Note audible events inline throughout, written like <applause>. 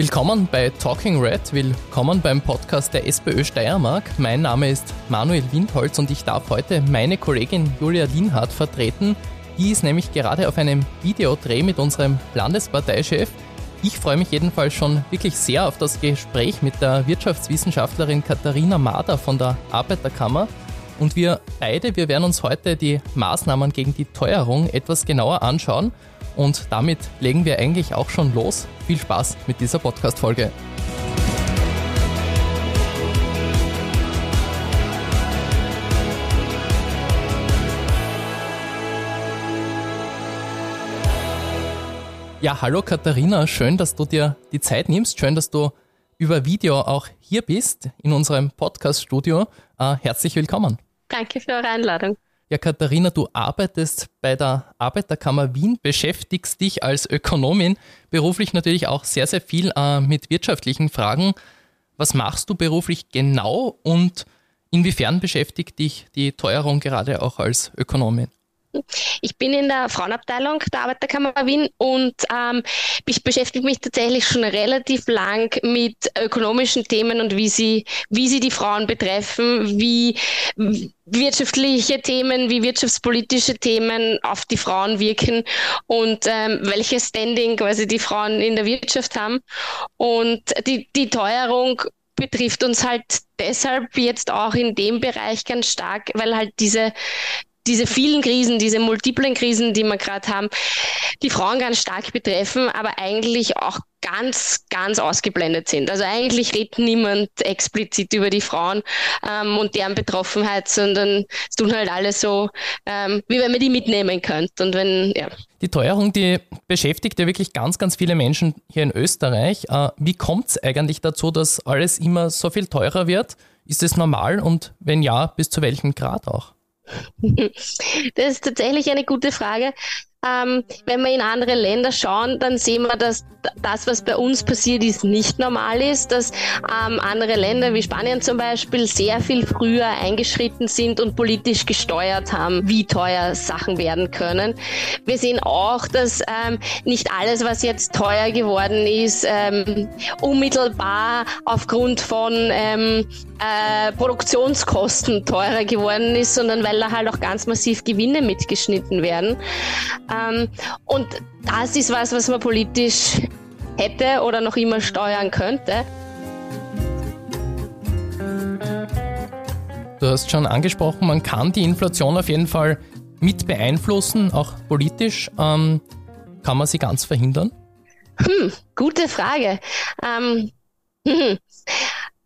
Willkommen bei Talking Red, willkommen beim Podcast der SPÖ Steiermark. Mein Name ist Manuel Windholz und ich darf heute meine Kollegin Julia Lienhardt vertreten. Die ist nämlich gerade auf einem Videodreh mit unserem Landesparteichef. Ich freue mich jedenfalls schon wirklich sehr auf das Gespräch mit der Wirtschaftswissenschaftlerin Katharina Mader von der Arbeiterkammer. Und wir beide, wir werden uns heute die Maßnahmen gegen die Teuerung etwas genauer anschauen. Und damit legen wir eigentlich auch schon los. Viel Spaß mit dieser Podcast-Folge. Ja, hallo Katharina, schön, dass du dir die Zeit nimmst. Schön, dass du über Video auch hier bist in unserem Podcast-Studio. Äh, herzlich willkommen. Danke für eure Einladung. Ja, Katharina, du arbeitest bei der Arbeiterkammer Wien, beschäftigst dich als Ökonomin, beruflich natürlich auch sehr, sehr viel äh, mit wirtschaftlichen Fragen. Was machst du beruflich genau und inwiefern beschäftigt dich die Teuerung gerade auch als Ökonomin? Ich bin in der Frauenabteilung der Arbeiterkammer Wien und ähm, ich beschäftige mich tatsächlich schon relativ lang mit ökonomischen Themen und wie sie, wie sie die Frauen betreffen, wie wirtschaftliche Themen, wie wirtschaftspolitische Themen auf die Frauen wirken und ähm, welches Standing quasi die Frauen in der Wirtschaft haben. Und die, die Teuerung betrifft uns halt deshalb jetzt auch in dem Bereich ganz stark, weil halt diese diese vielen Krisen, diese multiplen Krisen, die wir gerade haben, die Frauen ganz stark betreffen, aber eigentlich auch ganz, ganz ausgeblendet sind. Also eigentlich redet niemand explizit über die Frauen ähm, und deren Betroffenheit, sondern es tun halt alle so, ähm, wie wenn man die mitnehmen könnte. Und wenn, ja. Die Teuerung, die beschäftigt ja wirklich ganz, ganz viele Menschen hier in Österreich. Äh, wie kommt es eigentlich dazu, dass alles immer so viel teurer wird? Ist es normal und wenn ja, bis zu welchem Grad auch? Das ist tatsächlich eine gute Frage. Ähm, wenn wir in andere Länder schauen, dann sehen wir, dass das, was bei uns passiert ist, nicht normal ist, dass ähm, andere Länder wie Spanien zum Beispiel sehr viel früher eingeschritten sind und politisch gesteuert haben, wie teuer Sachen werden können. Wir sehen auch, dass ähm, nicht alles, was jetzt teuer geworden ist, ähm, unmittelbar aufgrund von ähm, äh, Produktionskosten teurer geworden ist, sondern weil da halt auch ganz massiv Gewinne mitgeschnitten werden. Ähm, und das ist was, was man politisch hätte oder noch immer steuern könnte. Du hast schon angesprochen, man kann die Inflation auf jeden Fall mit beeinflussen, auch politisch. Ähm, kann man sie ganz verhindern? Hm, gute Frage. Ähm, hm.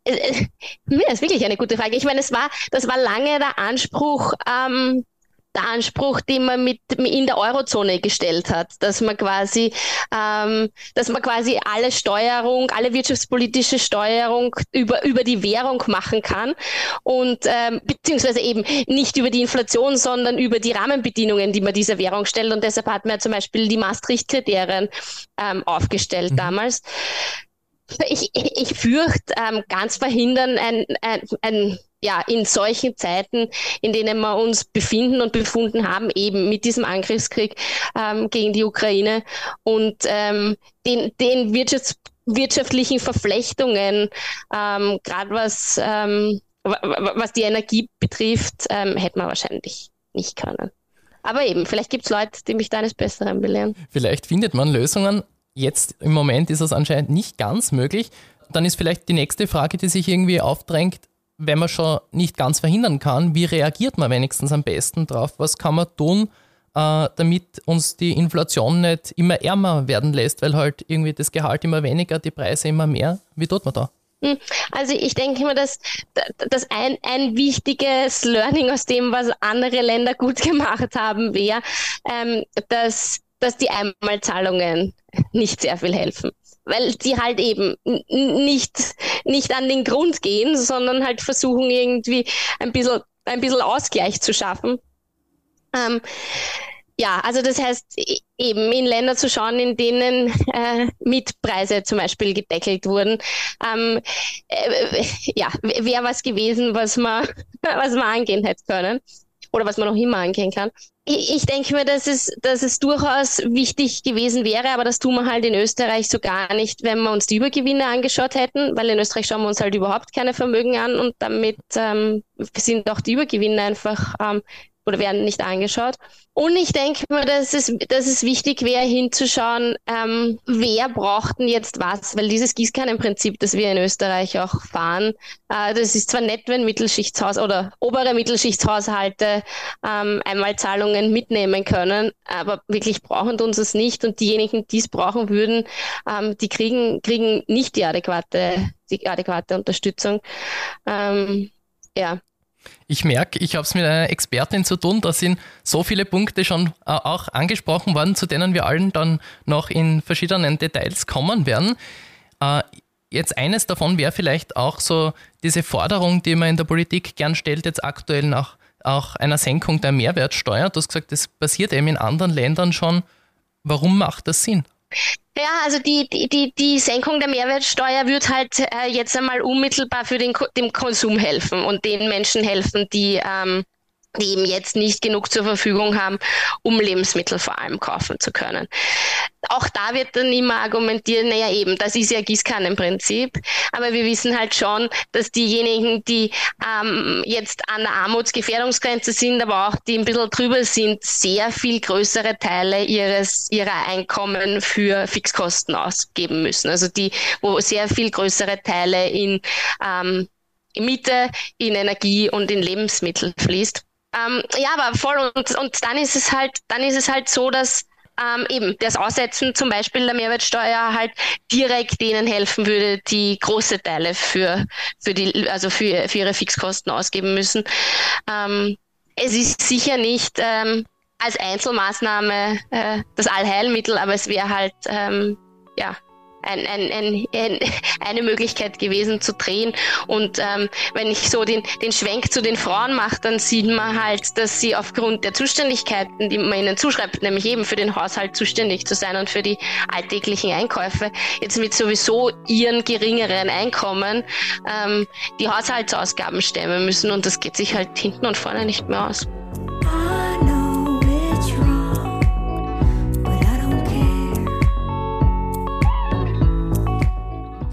Das äh, ist wirklich eine gute Frage. Ich meine, es war, das war lange der Anspruch ähm, der Anspruch, den man mit in der Eurozone gestellt hat, dass man quasi, ähm, dass man quasi alle Steuerung, alle wirtschaftspolitische Steuerung über über die Währung machen kann und ähm, beziehungsweise eben nicht über die Inflation, sondern über die Rahmenbedingungen, die man dieser Währung stellt. Und deshalb hat man ja zum Beispiel die Maastricht-Kriterien ähm, aufgestellt mhm. damals. Ich, ich fürchte, ähm, ganz verhindern ein, ein, ein ja, in solchen Zeiten, in denen wir uns befinden und befunden haben, eben mit diesem Angriffskrieg ähm, gegen die Ukraine und ähm, den, den Wirtschafts wirtschaftlichen Verflechtungen, ähm, gerade was, ähm, was die Energie betrifft, ähm, hätte man wahrscheinlich nicht können. Aber eben, vielleicht gibt es Leute, die mich da eines Besseren belehren. Vielleicht findet man Lösungen. Jetzt im Moment ist es anscheinend nicht ganz möglich. Dann ist vielleicht die nächste Frage, die sich irgendwie aufdrängt, wenn man schon nicht ganz verhindern kann, wie reagiert man wenigstens am besten drauf? Was kann man tun, äh, damit uns die Inflation nicht immer ärmer werden lässt, weil halt irgendwie das Gehalt immer weniger, die Preise immer mehr? Wie tut man da? Hm, also ich denke immer, dass, dass ein, ein wichtiges Learning aus dem, was andere Länder gut <laughs> gemacht haben, wäre, ähm, dass, dass die Einmalzahlungen nicht sehr viel helfen weil sie halt eben nicht, nicht an den Grund gehen, sondern halt versuchen irgendwie ein bisschen, ein bisschen Ausgleich zu schaffen. Ähm, ja, also das heißt e-, eben in Länder zu schauen, in denen äh, Mietpreise zum Beispiel gedeckelt wurden. Ähm, äh, ja, wäre was gewesen, was man, <laughs> was man angehen hätte können. Oder was man noch immer angehen kann. Ich, ich denke mir, dass es, dass es durchaus wichtig gewesen wäre, aber das tun wir halt in Österreich so gar nicht, wenn wir uns die Übergewinne angeschaut hätten, weil in Österreich schauen wir uns halt überhaupt keine Vermögen an und damit ähm, sind auch die Übergewinne einfach ähm, oder werden nicht angeschaut. Und ich denke mir, dass es, dass es wichtig wäre, hinzuschauen, ähm, wer braucht denn jetzt was? Weil dieses Gießkannenprinzip, das wir in Österreich auch fahren, äh, das ist zwar nett, wenn Mittelschichtshaus oder obere Mittelschichtshaushalte ähm, Einmalzahlungen mitnehmen können, aber wirklich brauchen uns es nicht. Und diejenigen, die es brauchen würden, ähm, die kriegen, kriegen nicht die adäquate, die adäquate Unterstützung. Ähm, ja, ich merke, ich habe es mit einer Expertin zu tun. Da sind so viele Punkte schon äh, auch angesprochen worden, zu denen wir allen dann noch in verschiedenen Details kommen werden. Äh, jetzt eines davon wäre vielleicht auch so diese Forderung, die man in der Politik gern stellt, jetzt aktuell nach auch einer Senkung der Mehrwertsteuer. Du hast gesagt, das passiert eben in anderen Ländern schon. Warum macht das Sinn? Ja, also die, die, die Senkung der Mehrwertsteuer wird halt äh, jetzt einmal unmittelbar für den, dem Konsum helfen und den Menschen helfen, die ähm, die eben jetzt nicht genug zur Verfügung haben, um Lebensmittel vor allem kaufen zu können. Auch da wird dann immer argumentiert, naja eben, das ist ja Gießkannenprinzip, aber wir wissen halt schon, dass diejenigen, die ähm, jetzt an der Armutsgefährdungsgrenze sind, aber auch die ein bisschen drüber sind, sehr viel größere Teile ihres, ihrer Einkommen für Fixkosten ausgeben müssen. Also die, wo sehr viel größere Teile in ähm, Miete, in Energie und in Lebensmittel fließt. Ähm, ja, aber voll und, und dann ist es halt, dann ist es halt so, dass ähm, eben das Aussetzen zum Beispiel der Mehrwertsteuer halt direkt denen helfen würde, die große Teile für, für die, also für, für ihre Fixkosten ausgeben müssen. Ähm, es ist sicher nicht ähm, als Einzelmaßnahme äh, das Allheilmittel, aber es wäre halt ähm, ja ein, ein, ein, ein, eine Möglichkeit gewesen zu drehen. Und ähm, wenn ich so den, den Schwenk zu den Frauen mache, dann sieht man halt, dass sie aufgrund der Zuständigkeiten, die man ihnen zuschreibt, nämlich eben für den Haushalt zuständig zu sein und für die alltäglichen Einkäufe, jetzt mit sowieso ihren geringeren Einkommen ähm, die Haushaltsausgaben stemmen müssen. Und das geht sich halt hinten und vorne nicht mehr aus.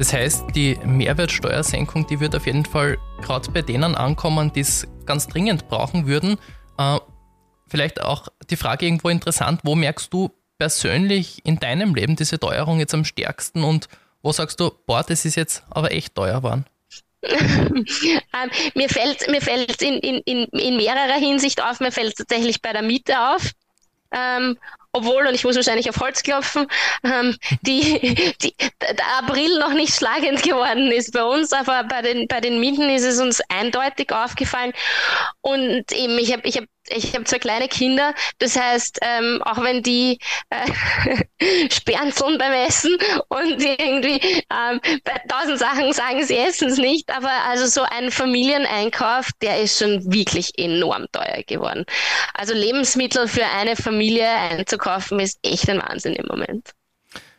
Das heißt, die Mehrwertsteuersenkung, die wird auf jeden Fall gerade bei denen ankommen, die es ganz dringend brauchen würden. Äh, vielleicht auch die Frage irgendwo interessant, wo merkst du persönlich in deinem Leben diese Teuerung jetzt am stärksten und wo sagst du, boah, das ist jetzt aber echt teuer geworden? <laughs> ähm, mir fällt mir in, in, in, in mehrerer Hinsicht auf, mir fällt tatsächlich bei der Miete auf. Ähm, obwohl, und ich muss wahrscheinlich auf Holz klopfen, ähm, die, die, der April noch nicht schlagend geworden ist bei uns, aber bei den, bei den Mieten ist es uns eindeutig aufgefallen. Und eben, ich habe ich hab ich habe zwei kleine Kinder, das heißt, ähm, auch wenn die äh, <laughs> sperrzeln beim Essen und irgendwie ähm, bei tausend Sachen sagen, sie essen es nicht, aber also so ein Familieneinkauf, der ist schon wirklich enorm teuer geworden. Also Lebensmittel für eine Familie einzukaufen, ist echt ein Wahnsinn im Moment.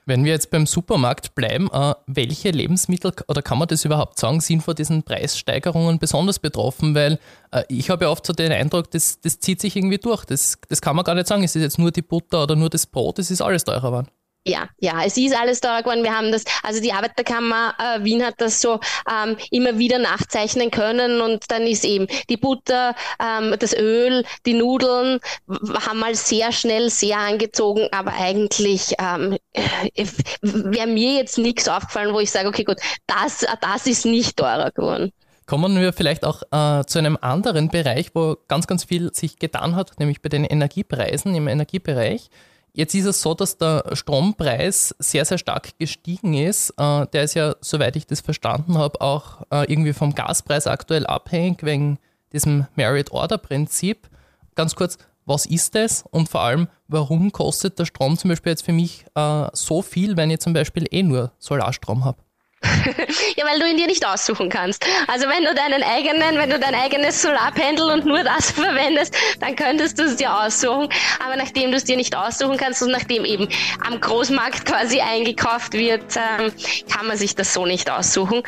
Wenn wir jetzt beim Supermarkt bleiben, äh, welche Lebensmittel oder kann man das überhaupt sagen, sind vor diesen Preissteigerungen besonders betroffen? Weil äh, ich habe ja oft so den Eindruck, das, das zieht sich irgendwie durch. Das, das kann man gar nicht sagen, es ist jetzt nur die Butter oder nur das Brot, es ist alles teurer geworden. Ja, ja, es ist alles teurer geworden. Wir haben das, also die Arbeiterkammer äh, Wien hat das so ähm, immer wieder nachzeichnen können und dann ist eben die Butter, ähm, das Öl, die Nudeln haben mal sehr schnell sehr angezogen, aber eigentlich ähm, äh, wäre mir jetzt nichts aufgefallen, wo ich sage, okay, gut, das, das ist nicht teurer geworden. Kommen wir vielleicht auch äh, zu einem anderen Bereich, wo ganz, ganz viel sich getan hat, nämlich bei den Energiepreisen im Energiebereich. Jetzt ist es so, dass der Strompreis sehr, sehr stark gestiegen ist. Äh, der ist ja, soweit ich das verstanden habe, auch äh, irgendwie vom Gaspreis aktuell abhängig wegen diesem Merit-Order-Prinzip. Ganz kurz, was ist das und vor allem, warum kostet der Strom zum Beispiel jetzt für mich äh, so viel, wenn ich zum Beispiel eh nur Solarstrom habe? <laughs> ja, weil du ihn dir nicht aussuchen kannst. Also wenn du deinen eigenen, wenn du dein eigenes Solarpendel und nur das <laughs> verwendest, dann könntest du es dir aussuchen. Aber nachdem du es dir nicht aussuchen kannst und nachdem eben am Großmarkt quasi eingekauft wird, ähm, kann man sich das so nicht aussuchen.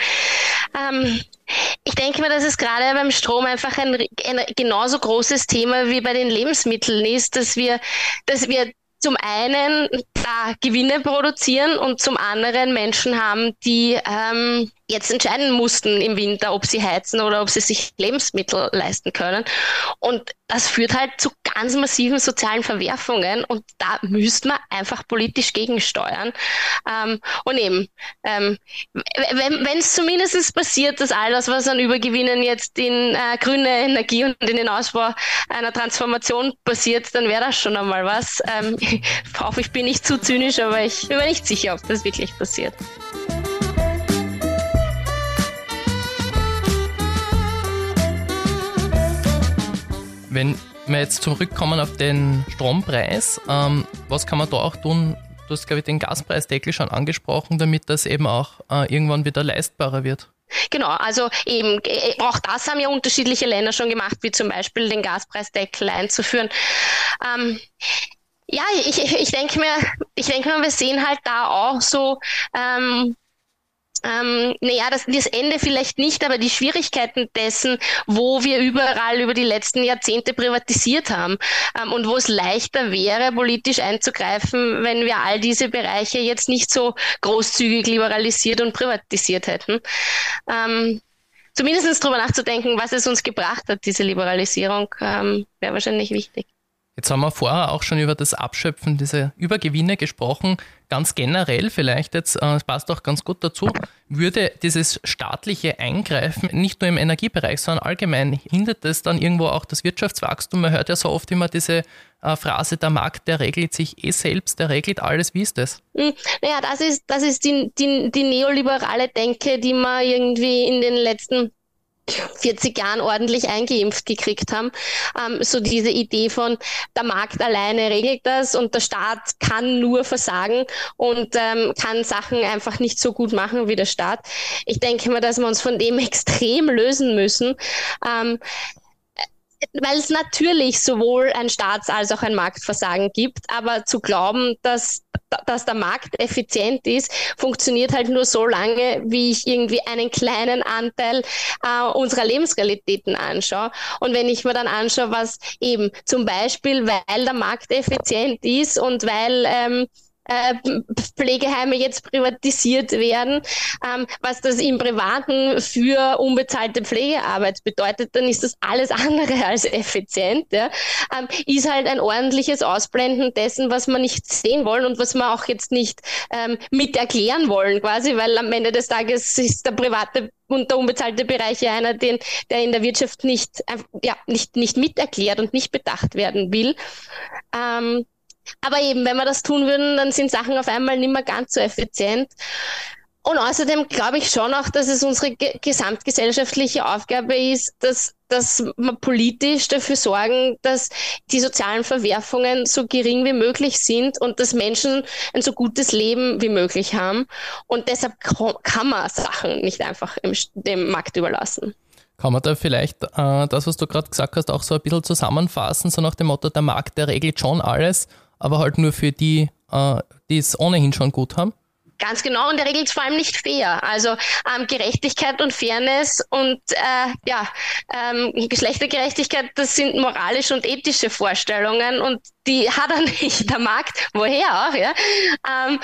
Ähm, ich denke mir, dass es gerade beim Strom einfach ein, ein genauso großes Thema wie bei den Lebensmitteln ist, dass wir, dass wir zum einen da Gewinne produzieren und zum anderen Menschen haben, die ähm, jetzt entscheiden mussten im Winter, ob sie heizen oder ob sie sich Lebensmittel leisten können. Und das führt halt zu ganz massiven sozialen Verwerfungen und da müsste man einfach politisch gegensteuern. Ähm, und eben, ähm, wenn es zumindest passiert, dass alles, was an Übergewinnen jetzt in äh, grüne Energie und in den Ausbau einer Transformation passiert, dann wäre das schon einmal was. Ähm, <laughs> ich hoffe, ich bin nicht zu zynisch, aber ich bin mir nicht sicher, ob das wirklich passiert. Wenn wir jetzt zurückkommen auf den Strompreis, ähm, was kann man da auch tun? Du hast, glaube ich, den Gaspreisdeckel schon angesprochen, damit das eben auch äh, irgendwann wieder leistbarer wird. Genau, also eben äh, auch das haben ja unterschiedliche Länder schon gemacht, wie zum Beispiel den Gaspreisdeckel einzuführen. Ähm, ja, ich, ich denke mir, ich mir, wir sehen halt da auch so ähm, ähm, naja, das, das Ende vielleicht nicht, aber die Schwierigkeiten dessen, wo wir überall über die letzten Jahrzehnte privatisiert haben ähm, und wo es leichter wäre, politisch einzugreifen, wenn wir all diese Bereiche jetzt nicht so großzügig liberalisiert und privatisiert hätten. Ähm, zumindest darüber nachzudenken, was es uns gebracht hat, diese Liberalisierung, ähm, wäre wahrscheinlich wichtig. Jetzt haben wir vorher auch schon über das Abschöpfen dieser Übergewinne gesprochen. Ganz generell vielleicht jetzt, es äh, passt auch ganz gut dazu, würde dieses staatliche Eingreifen nicht nur im Energiebereich, sondern allgemein hindert es dann irgendwo auch das Wirtschaftswachstum. Man hört ja so oft immer diese äh, Phrase, der Markt, der regelt sich eh selbst, der regelt alles. Wie ist das? Hm, naja, das ist, das ist die, die, die neoliberale Denke, die man irgendwie in den letzten 40 Jahren ordentlich eingeimpft gekriegt haben. Ähm, so diese Idee von, der Markt alleine regelt das und der Staat kann nur versagen und ähm, kann Sachen einfach nicht so gut machen wie der Staat. Ich denke mal, dass wir uns von dem <laughs> extrem lösen müssen. Ähm, weil es natürlich sowohl ein Staats- als auch ein Marktversagen gibt, aber zu glauben, dass, dass der Markt effizient ist, funktioniert halt nur so lange, wie ich irgendwie einen kleinen Anteil äh, unserer Lebensrealitäten anschaue. Und wenn ich mir dann anschaue, was eben zum Beispiel, weil der Markt effizient ist und weil ähm, äh, Pflegeheime jetzt privatisiert werden, ähm, was das im Privaten für unbezahlte Pflegearbeit bedeutet, dann ist das alles andere <laughs> als effizient. Ja? Ähm, ist halt ein ordentliches Ausblenden dessen, was wir nicht sehen wollen und was wir auch jetzt nicht ähm, mit erklären wollen, quasi, weil am Ende des Tages ist der private und der unbezahlte Bereich ja einer, den, der in der Wirtschaft nicht, äh, ja, nicht, nicht miterklärt und nicht bedacht werden will. Ähm, aber eben, wenn wir das tun würden, dann sind Sachen auf einmal nicht mehr ganz so effizient. Und außerdem glaube ich schon auch, dass es unsere gesamtgesellschaftliche Aufgabe ist, dass, dass wir politisch dafür sorgen, dass die sozialen Verwerfungen so gering wie möglich sind und dass Menschen ein so gutes Leben wie möglich haben. Und deshalb kann man Sachen nicht einfach im, dem Markt überlassen. Kann man da vielleicht äh, das, was du gerade gesagt hast, auch so ein bisschen zusammenfassen, so nach dem Motto, der Markt, der regelt schon alles aber halt nur für die, äh, die es ohnehin schon gut haben? Ganz genau, und der regelt es vor allem nicht fair. Also ähm, Gerechtigkeit und Fairness und äh, ja, ähm, Geschlechtergerechtigkeit, das sind moralische und ethische Vorstellungen und die hat er <laughs> nicht, der Markt, woher auch, ja. Ähm,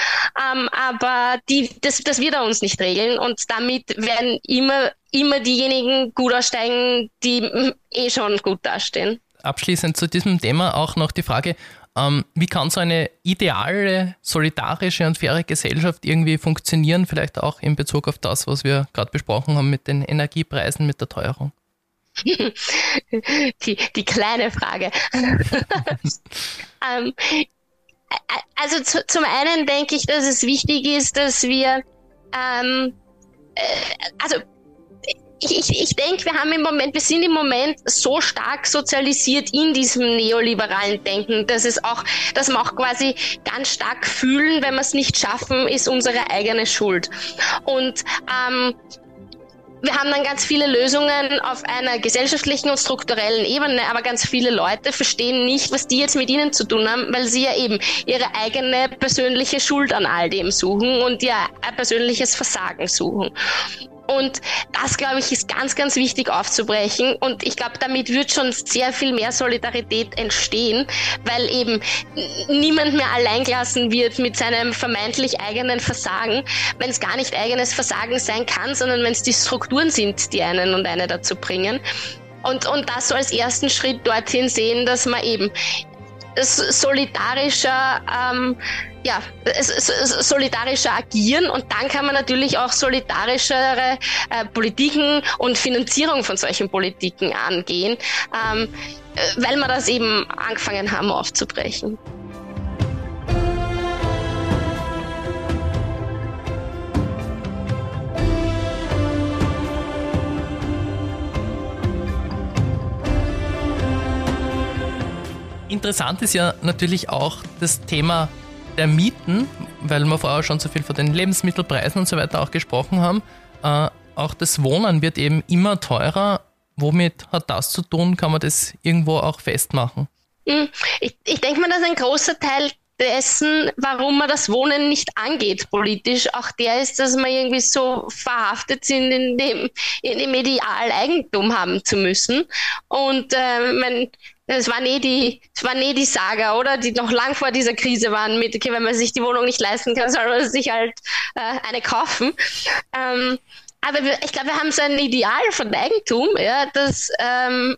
ähm, aber die, das, das wird er uns nicht regeln und damit werden immer, immer diejenigen gut aussteigen, die mm, eh schon gut dastehen. Abschließend zu diesem Thema auch noch die Frage, ähm, wie kann so eine ideale, solidarische und faire Gesellschaft irgendwie funktionieren, vielleicht auch in Bezug auf das, was wir gerade besprochen haben mit den Energiepreisen, mit der Teuerung? <laughs> die, die kleine Frage. <laughs> ähm, also zu, zum einen denke ich, dass es wichtig ist, dass wir, ähm, äh, also ich, ich, ich denke, wir haben im Moment, wir sind im Moment so stark sozialisiert in diesem neoliberalen Denken, dass es auch, dass wir auch quasi ganz stark fühlen, wenn wir es nicht schaffen, ist unsere eigene Schuld. Und ähm, wir haben dann ganz viele Lösungen auf einer gesellschaftlichen und strukturellen Ebene, aber ganz viele Leute verstehen nicht, was die jetzt mit ihnen zu tun haben, weil sie ja eben ihre eigene persönliche Schuld an all dem suchen und ihr persönliches Versagen suchen. Und das, glaube ich, ist ganz, ganz wichtig aufzubrechen. Und ich glaube, damit wird schon sehr viel mehr Solidarität entstehen, weil eben niemand mehr alleingelassen wird mit seinem vermeintlich eigenen Versagen, wenn es gar nicht eigenes Versagen sein kann, sondern wenn es die Strukturen sind, die einen und eine dazu bringen. Und, und das so als ersten Schritt dorthin sehen, dass man eben solidarischer ähm, ja, solidarischer agieren und dann kann man natürlich auch solidarischere äh, Politiken und Finanzierung von solchen Politiken angehen, ähm, äh, weil wir das eben angefangen haben aufzubrechen. Interessant ist ja natürlich auch das Thema der Mieten, weil wir vorher schon so viel von den Lebensmittelpreisen und so weiter auch gesprochen haben, äh, auch das Wohnen wird eben immer teurer. Womit hat das zu tun? Kann man das irgendwo auch festmachen? Hm, ich, ich denke mal, dass ein großer Teil dessen, warum man das Wohnen nicht angeht politisch, auch der ist, dass wir irgendwie so verhaftet sind, in dem, in dem Ideal Eigentum haben zu müssen. Und äh, mein, es waren eh die, es waren eh die Saga, oder? Die noch lang vor dieser Krise waren mit, okay, wenn man sich die Wohnung nicht leisten kann, <laughs> soll man sich halt äh, eine kaufen. Ähm, aber wir, ich glaube, wir haben so ein Ideal von Eigentum, ja, das ähm,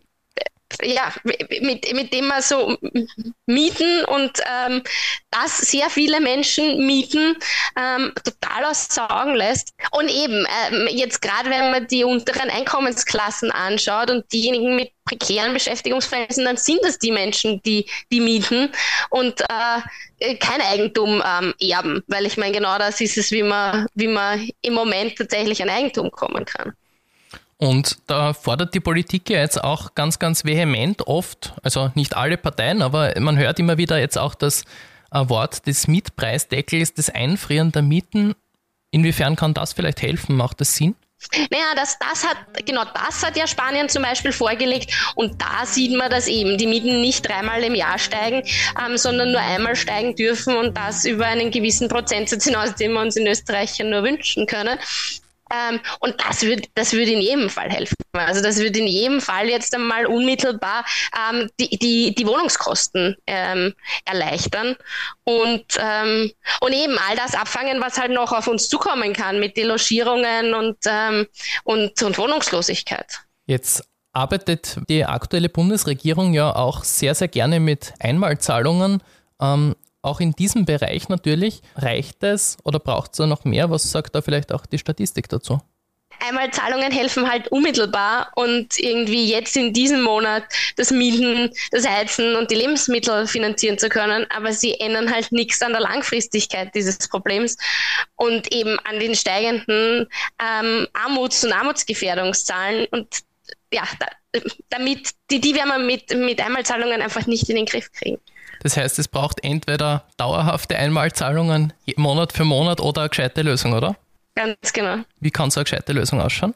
ja, mit, mit dem wir so mieten und ähm, das sehr viele Menschen mieten, ähm, total aussaugen lässt. Und eben, ähm, jetzt gerade wenn man die unteren Einkommensklassen anschaut und diejenigen mit prekären Beschäftigungsverhältnissen, dann sind das die Menschen, die, die mieten und äh, kein Eigentum ähm, erben, weil ich meine, genau das ist es, wie man, wie man im Moment tatsächlich an Eigentum kommen kann. Und da fordert die Politik ja jetzt auch ganz, ganz vehement oft, also nicht alle Parteien, aber man hört immer wieder jetzt auch das äh, Wort des Mietpreisdeckels, des Einfrieren der Mieten. Inwiefern kann das vielleicht helfen? Macht das Sinn? Naja, das, das hat, genau das hat ja Spanien zum Beispiel vorgelegt und da sieht man, dass eben die Mieten nicht dreimal im Jahr steigen, ähm, sondern nur einmal steigen dürfen und das über einen gewissen Prozentsatz hinaus, den wir uns in Österreich ja nur wünschen können. Ähm, und das würde das würd in jedem Fall helfen. Also das würde in jedem Fall jetzt einmal unmittelbar ähm, die, die, die Wohnungskosten ähm, erleichtern und, ähm, und eben all das abfangen, was halt noch auf uns zukommen kann mit Delogierungen und, ähm, und, und Wohnungslosigkeit. Jetzt arbeitet die aktuelle Bundesregierung ja auch sehr, sehr gerne mit Einmalzahlungen. Ähm, auch in diesem Bereich natürlich, reicht es oder braucht es da noch mehr? Was sagt da vielleicht auch die Statistik dazu? Einmal Zahlungen helfen halt unmittelbar und irgendwie jetzt in diesem Monat das Mieten, das Heizen und die Lebensmittel finanzieren zu können, aber sie ändern halt nichts an der Langfristigkeit dieses Problems und eben an den steigenden ähm, Armuts- und Armutsgefährdungszahlen und ja, da, damit, die, die werden wir mit, mit Einmalzahlungen einfach nicht in den Griff kriegen. Das heißt, es braucht entweder dauerhafte Einmalzahlungen Monat für Monat oder eine gescheite Lösung, oder? Ganz genau. Wie kann so eine gescheite Lösung ausschauen?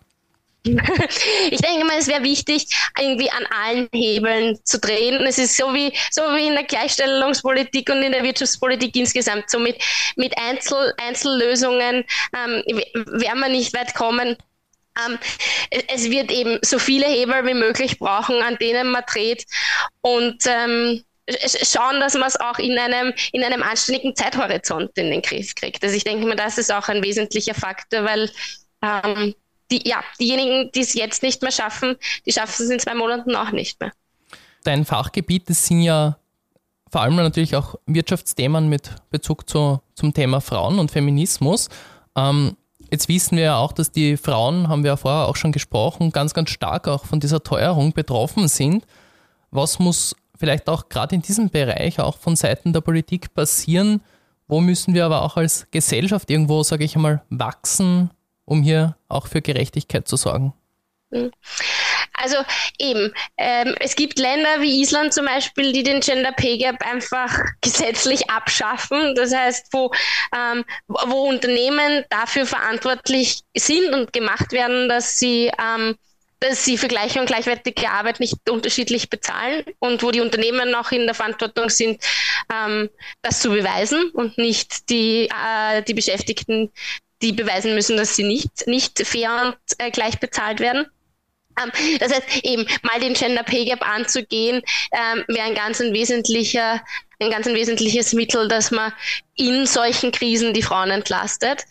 <laughs> ich denke mal, es wäre wichtig, irgendwie an allen Hebeln zu drehen. es ist so wie, so wie in der Gleichstellungspolitik und in der Wirtschaftspolitik insgesamt. So mit, mit Einzel, Einzellösungen ähm, werden wir nicht weit kommen. Ähm, es wird eben so viele Hebel wie möglich brauchen, an denen man dreht. Und ähm, schauen, dass man es auch in einem, in einem anständigen Zeithorizont in den Griff kriegt. Also ich denke mir, das ist auch ein wesentlicher Faktor, weil ähm, die, ja, diejenigen, die es jetzt nicht mehr schaffen, die schaffen es in zwei Monaten auch nicht mehr. Dein Fachgebiet, das sind ja vor allem natürlich auch Wirtschaftsthemen mit Bezug zu, zum Thema Frauen und Feminismus. Ähm, jetzt wissen wir ja auch, dass die Frauen, haben wir ja vorher auch schon gesprochen, ganz, ganz stark auch von dieser Teuerung betroffen sind. Was muss vielleicht auch gerade in diesem Bereich auch von Seiten der Politik passieren? Wo müssen wir aber auch als Gesellschaft irgendwo, sage ich einmal, wachsen, um hier auch für Gerechtigkeit zu sorgen? Hm. Also eben, ähm, es gibt Länder wie Island zum Beispiel, die den Gender Pay Gap einfach gesetzlich abschaffen. Das heißt, wo, ähm, wo Unternehmen dafür verantwortlich sind und gemacht werden, dass sie ähm, dass sie für gleiche und gleichwertige Arbeit nicht unterschiedlich bezahlen und wo die Unternehmen auch in der Verantwortung sind, ähm, das zu beweisen und nicht die, äh, die Beschäftigten, die beweisen müssen, dass sie nicht, nicht fair und äh, gleich bezahlt werden. Ähm, das heißt, eben mal den Gender Pay Gap anzugehen, ähm, wäre ein ganz ein wesentlicher, ein ganz ein wesentliches Mittel, dass man in solchen Krisen die Frauen entlastet.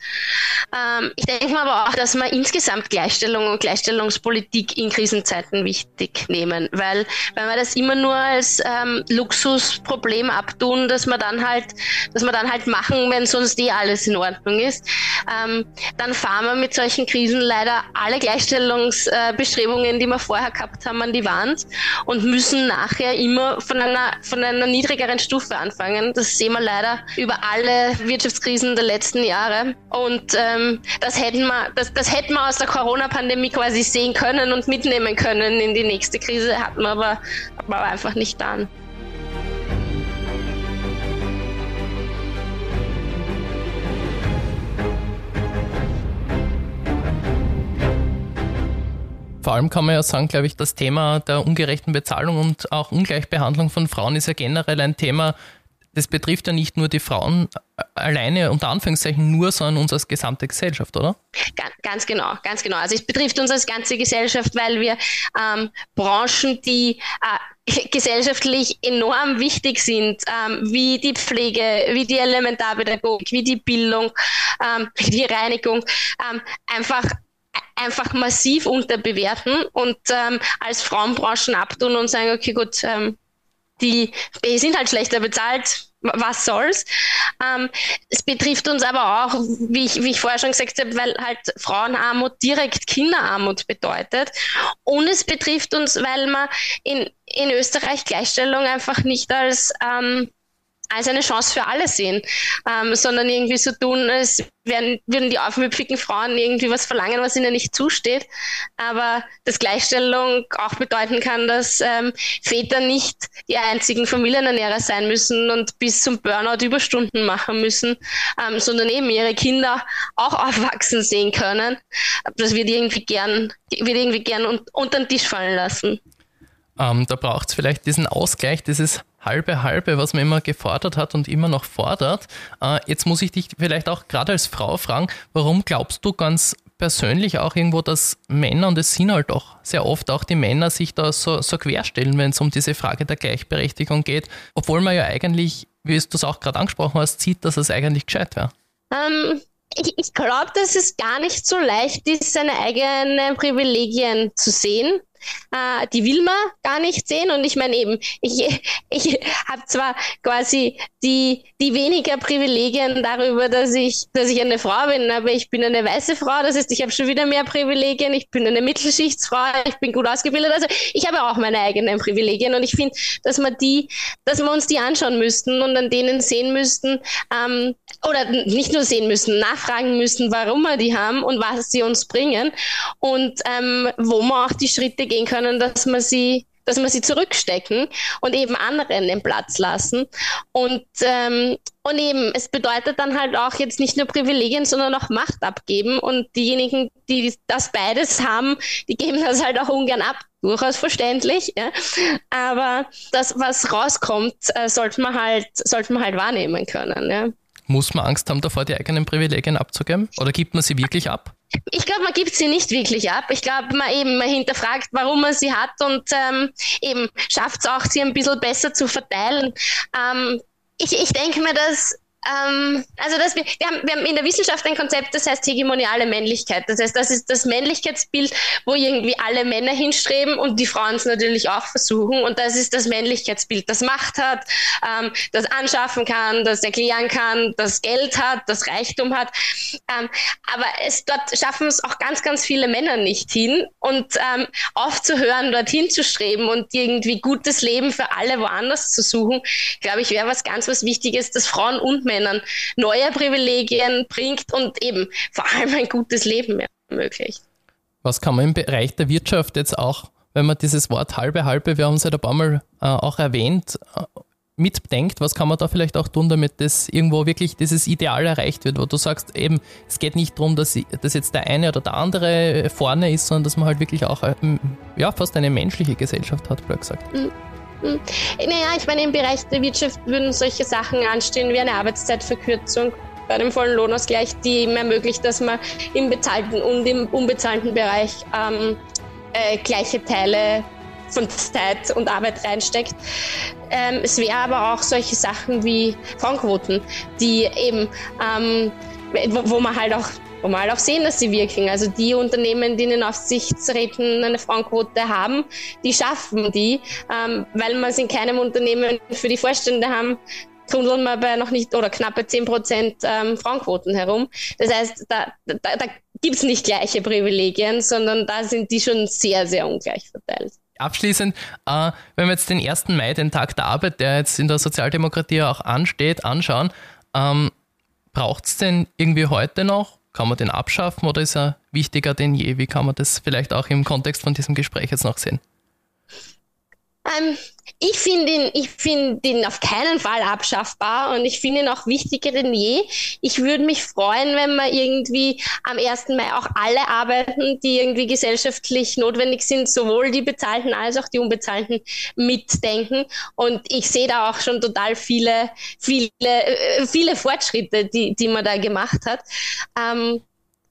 Ähm, ich denke mal aber auch, dass wir insgesamt Gleichstellung und Gleichstellungspolitik in Krisenzeiten wichtig nehmen, weil wenn wir das immer nur als ähm, Luxusproblem abtun, dass wir dann halt, dass wir dann halt machen, wenn sonst eh alles in Ordnung ist, ähm, dann fahren wir mit solchen Krisen leider alle Gleichstellungsbestrebungen, äh, die wir vorher gehabt haben, an die Wand und müssen nachher immer von einer von einer niedrigeren Stufe anfangen. Das sehen wir leider überall alle Wirtschaftskrisen der letzten Jahre. Und ähm, das, hätten wir, das, das hätten wir aus der Corona-Pandemie quasi sehen können und mitnehmen können in die nächste Krise, hat man aber, aber einfach nicht dann. Vor allem kann man ja sagen, glaube ich, das Thema der ungerechten Bezahlung und auch Ungleichbehandlung von Frauen ist ja generell ein Thema, das betrifft ja nicht nur die Frauen alleine, unter Anführungszeichen nur, sondern uns als gesamte Gesellschaft, oder? Ganz genau, ganz genau. Also es betrifft uns als ganze Gesellschaft, weil wir ähm, Branchen, die äh, <laughs> gesellschaftlich enorm wichtig sind, ähm, wie die Pflege, wie die Elementarpädagogik, wie die Bildung, ähm, wie die Reinigung, ähm, einfach einfach massiv unterbewerten und ähm, als Frauenbranchen abtun und sagen, okay, gut, ähm, die sind halt schlechter bezahlt, was soll's. Ähm, es betrifft uns aber auch, wie ich, wie ich vorher schon gesagt habe, weil halt Frauenarmut direkt Kinderarmut bedeutet. Und es betrifft uns, weil man in, in Österreich Gleichstellung einfach nicht als ähm, als eine Chance für alle sehen, ähm, sondern irgendwie so tun, als werden, würden die aufmüpfigen Frauen irgendwie was verlangen, was ihnen nicht zusteht. Aber dass Gleichstellung auch bedeuten kann, dass ähm, Väter nicht die einzigen Familienernährer sein müssen und bis zum Burnout Überstunden machen müssen, ähm, sondern eben ihre Kinder auch aufwachsen sehen können. Das wird irgendwie gern, wird irgendwie gern un unter den Tisch fallen lassen. Ähm, da braucht es vielleicht diesen Ausgleich, dieses halbe halbe, was man immer gefordert hat und immer noch fordert. Äh, jetzt muss ich dich vielleicht auch gerade als Frau fragen, warum glaubst du ganz persönlich auch irgendwo, dass Männer, und es sind halt auch sehr oft auch die Männer, sich da so, so querstellen, wenn es um diese Frage der Gleichberechtigung geht, obwohl man ja eigentlich, wie du es auch gerade angesprochen hast, sieht, dass es eigentlich gescheit wäre? Ähm, ich, ich glaube, dass es gar nicht so leicht ist, seine eigenen Privilegien zu sehen äh, die will man gar nicht sehen. Und ich meine eben, ich, ich habe zwar quasi die, die weniger Privilegien darüber, dass ich, dass ich eine Frau bin, aber ich bin eine weiße Frau, das heißt, ich habe schon wieder mehr Privilegien, ich bin eine Mittelschichtsfrau, ich bin gut ausgebildet, also ich habe auch meine eigenen Privilegien. Und ich finde, dass man die, dass wir uns die anschauen müssten und an denen sehen müssten, ähm, oder nicht nur sehen müssen, nachfragen müssen, warum wir die haben und was sie uns bringen. Und ähm, wo man auch die Schritte gehen können, dass man sie dass man sie zurückstecken und eben anderen den Platz lassen. Und, ähm, und eben, es bedeutet dann halt auch jetzt nicht nur Privilegien, sondern auch Macht abgeben. Und diejenigen, die das beides haben, die geben das halt auch ungern ab. Durchaus verständlich. Ja. Aber das, was rauskommt, äh, sollte man halt, sollte man halt wahrnehmen können. Ja. Muss man Angst haben davor, die eigenen Privilegien abzugeben? Oder gibt man sie wirklich ab? Ich glaube, man gibt sie nicht wirklich ab. Ich glaube, man eben man hinterfragt, warum man sie hat und ähm, eben schafft es auch, sie ein bisschen besser zu verteilen. Ähm, ich, ich denke mir, dass ähm, also dass wir, wir, haben, wir haben in der Wissenschaft ein Konzept, das heißt hegemoniale Männlichkeit. Das heißt, das ist das Männlichkeitsbild, wo irgendwie alle Männer hinstreben und die Frauen es natürlich auch versuchen. Und das ist das Männlichkeitsbild, das Macht hat, ähm, das anschaffen kann, das erklären kann, das Geld hat, das Reichtum hat. Ähm, aber es, dort schaffen es auch ganz, ganz viele Männer nicht hin. Und ähm, aufzuhören, dorthin zu streben und irgendwie gutes Leben für alle woanders zu suchen, glaube ich, wäre was ganz was Wichtiges, dass Frauen und Männer Männern neue Privilegien bringt und eben vor allem ein gutes Leben ermöglicht. Was kann man im Bereich der Wirtschaft jetzt auch, wenn man dieses Wort halbe halbe, wir haben es ja ein paar Mal äh, auch erwähnt, äh, mitdenkt, was kann man da vielleicht auch tun, damit das irgendwo wirklich dieses Ideal erreicht wird, wo du sagst, eben, es geht nicht darum, dass, dass jetzt der eine oder der andere vorne ist, sondern dass man halt wirklich auch ähm, ja, fast eine menschliche Gesellschaft hat, blöd gesagt. Mhm. Mhm. Naja, ich meine, im Bereich der Wirtschaft würden solche Sachen anstehen wie eine Arbeitszeitverkürzung bei dem vollen Lohnausgleich, die eben ermöglicht, dass man im bezahlten und im unbezahlten Bereich ähm, äh, gleiche Teile von Zeit und Arbeit reinsteckt. Ähm, es wäre aber auch solche Sachen wie Frauenquoten, die eben, ähm, wo, wo man halt auch man halt auch sehen, dass sie wirken. Also die Unternehmen, die in den Aufsichtsräten eine Frauenquote haben, die schaffen die, ähm, weil man es in keinem Unternehmen für die Vorstände haben, tunneln wir bei noch nicht oder knappe 10 Prozent ähm, Frauenquoten herum. Das heißt, da, da, da gibt es nicht gleiche Privilegien, sondern da sind die schon sehr, sehr ungleich verteilt. Abschließend, äh, wenn wir jetzt den 1. Mai, den Tag der Arbeit, der jetzt in der Sozialdemokratie auch ansteht, anschauen, ähm, braucht es den irgendwie heute noch? Kann man den abschaffen oder ist er wichtiger denn je? Wie kann man das vielleicht auch im Kontext von diesem Gespräch jetzt noch sehen? Ähm, ich finde ihn, ich finde ihn auf keinen Fall abschaffbar und ich finde ihn auch wichtiger denn je. Ich würde mich freuen, wenn wir irgendwie am 1. Mai auch alle Arbeiten, die irgendwie gesellschaftlich notwendig sind, sowohl die bezahlten als auch die unbezahlten mitdenken. Und ich sehe da auch schon total viele, viele, äh, viele Fortschritte, die, die man da gemacht hat. Ähm,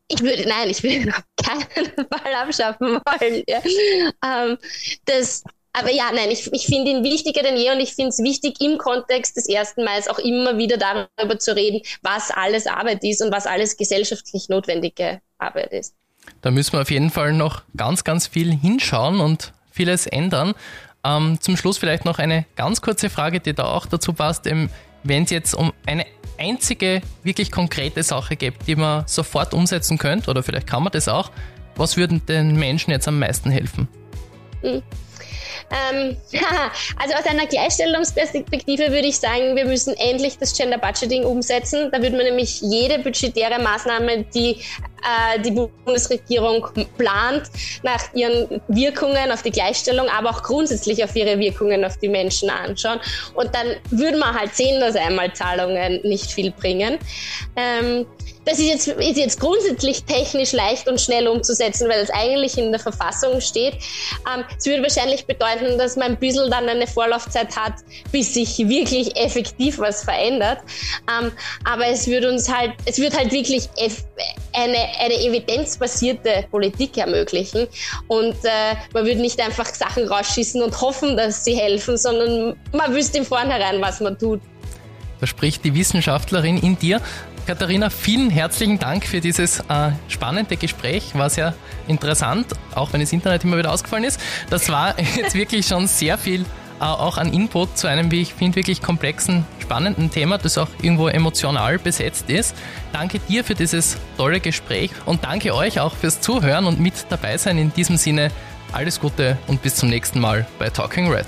ich würde, nein, ich würde ihn auf keinen <laughs> Fall abschaffen wollen. Ja. Ähm, das, aber ja, nein, ich, ich finde ihn wichtiger denn je und ich finde es wichtig, im Kontext des ersten Mals auch immer wieder darüber zu reden, was alles Arbeit ist und was alles gesellschaftlich notwendige Arbeit ist. Da müssen wir auf jeden Fall noch ganz, ganz viel hinschauen und vieles ändern. Ähm, zum Schluss vielleicht noch eine ganz kurze Frage, die da auch dazu passt. Wenn es jetzt um eine einzige wirklich konkrete Sache gibt, die man sofort umsetzen könnte, oder vielleicht kann man das auch, was würden den Menschen jetzt am meisten helfen? Mhm. Ähm, <laughs> also aus einer Gleichstellungsperspektive würde ich sagen, wir müssen endlich das Gender Budgeting umsetzen. Da würde man nämlich jede budgetäre Maßnahme, die äh, die Bundesregierung plant, nach ihren Wirkungen auf die Gleichstellung, aber auch grundsätzlich auf ihre Wirkungen auf die Menschen anschauen. Und dann würde man halt sehen, dass einmal Zahlungen nicht viel bringen. Ähm, das ist jetzt, ist jetzt grundsätzlich technisch leicht und schnell umzusetzen, weil es eigentlich in der Verfassung steht. Ähm, es würde wahrscheinlich bedeuten, dass man ein bisschen dann eine Vorlaufzeit hat, bis sich wirklich effektiv was verändert. Ähm, aber es würde uns halt, es wird halt wirklich eine, eine evidenzbasierte Politik ermöglichen. Und äh, man würde nicht einfach Sachen rausschießen und hoffen, dass sie helfen, sondern man wüsste im Vornherein, was man tut. Da spricht die Wissenschaftlerin in dir. Katharina, vielen herzlichen Dank für dieses äh, spannende Gespräch. War sehr interessant, auch wenn das Internet immer wieder ausgefallen ist. Das war <laughs> jetzt wirklich schon sehr viel äh, auch an Input zu einem, wie ich finde, wirklich komplexen, spannenden Thema, das auch irgendwo emotional besetzt ist. Danke dir für dieses tolle Gespräch und danke euch auch fürs Zuhören und mit dabei sein. In diesem Sinne alles Gute und bis zum nächsten Mal bei Talking Red.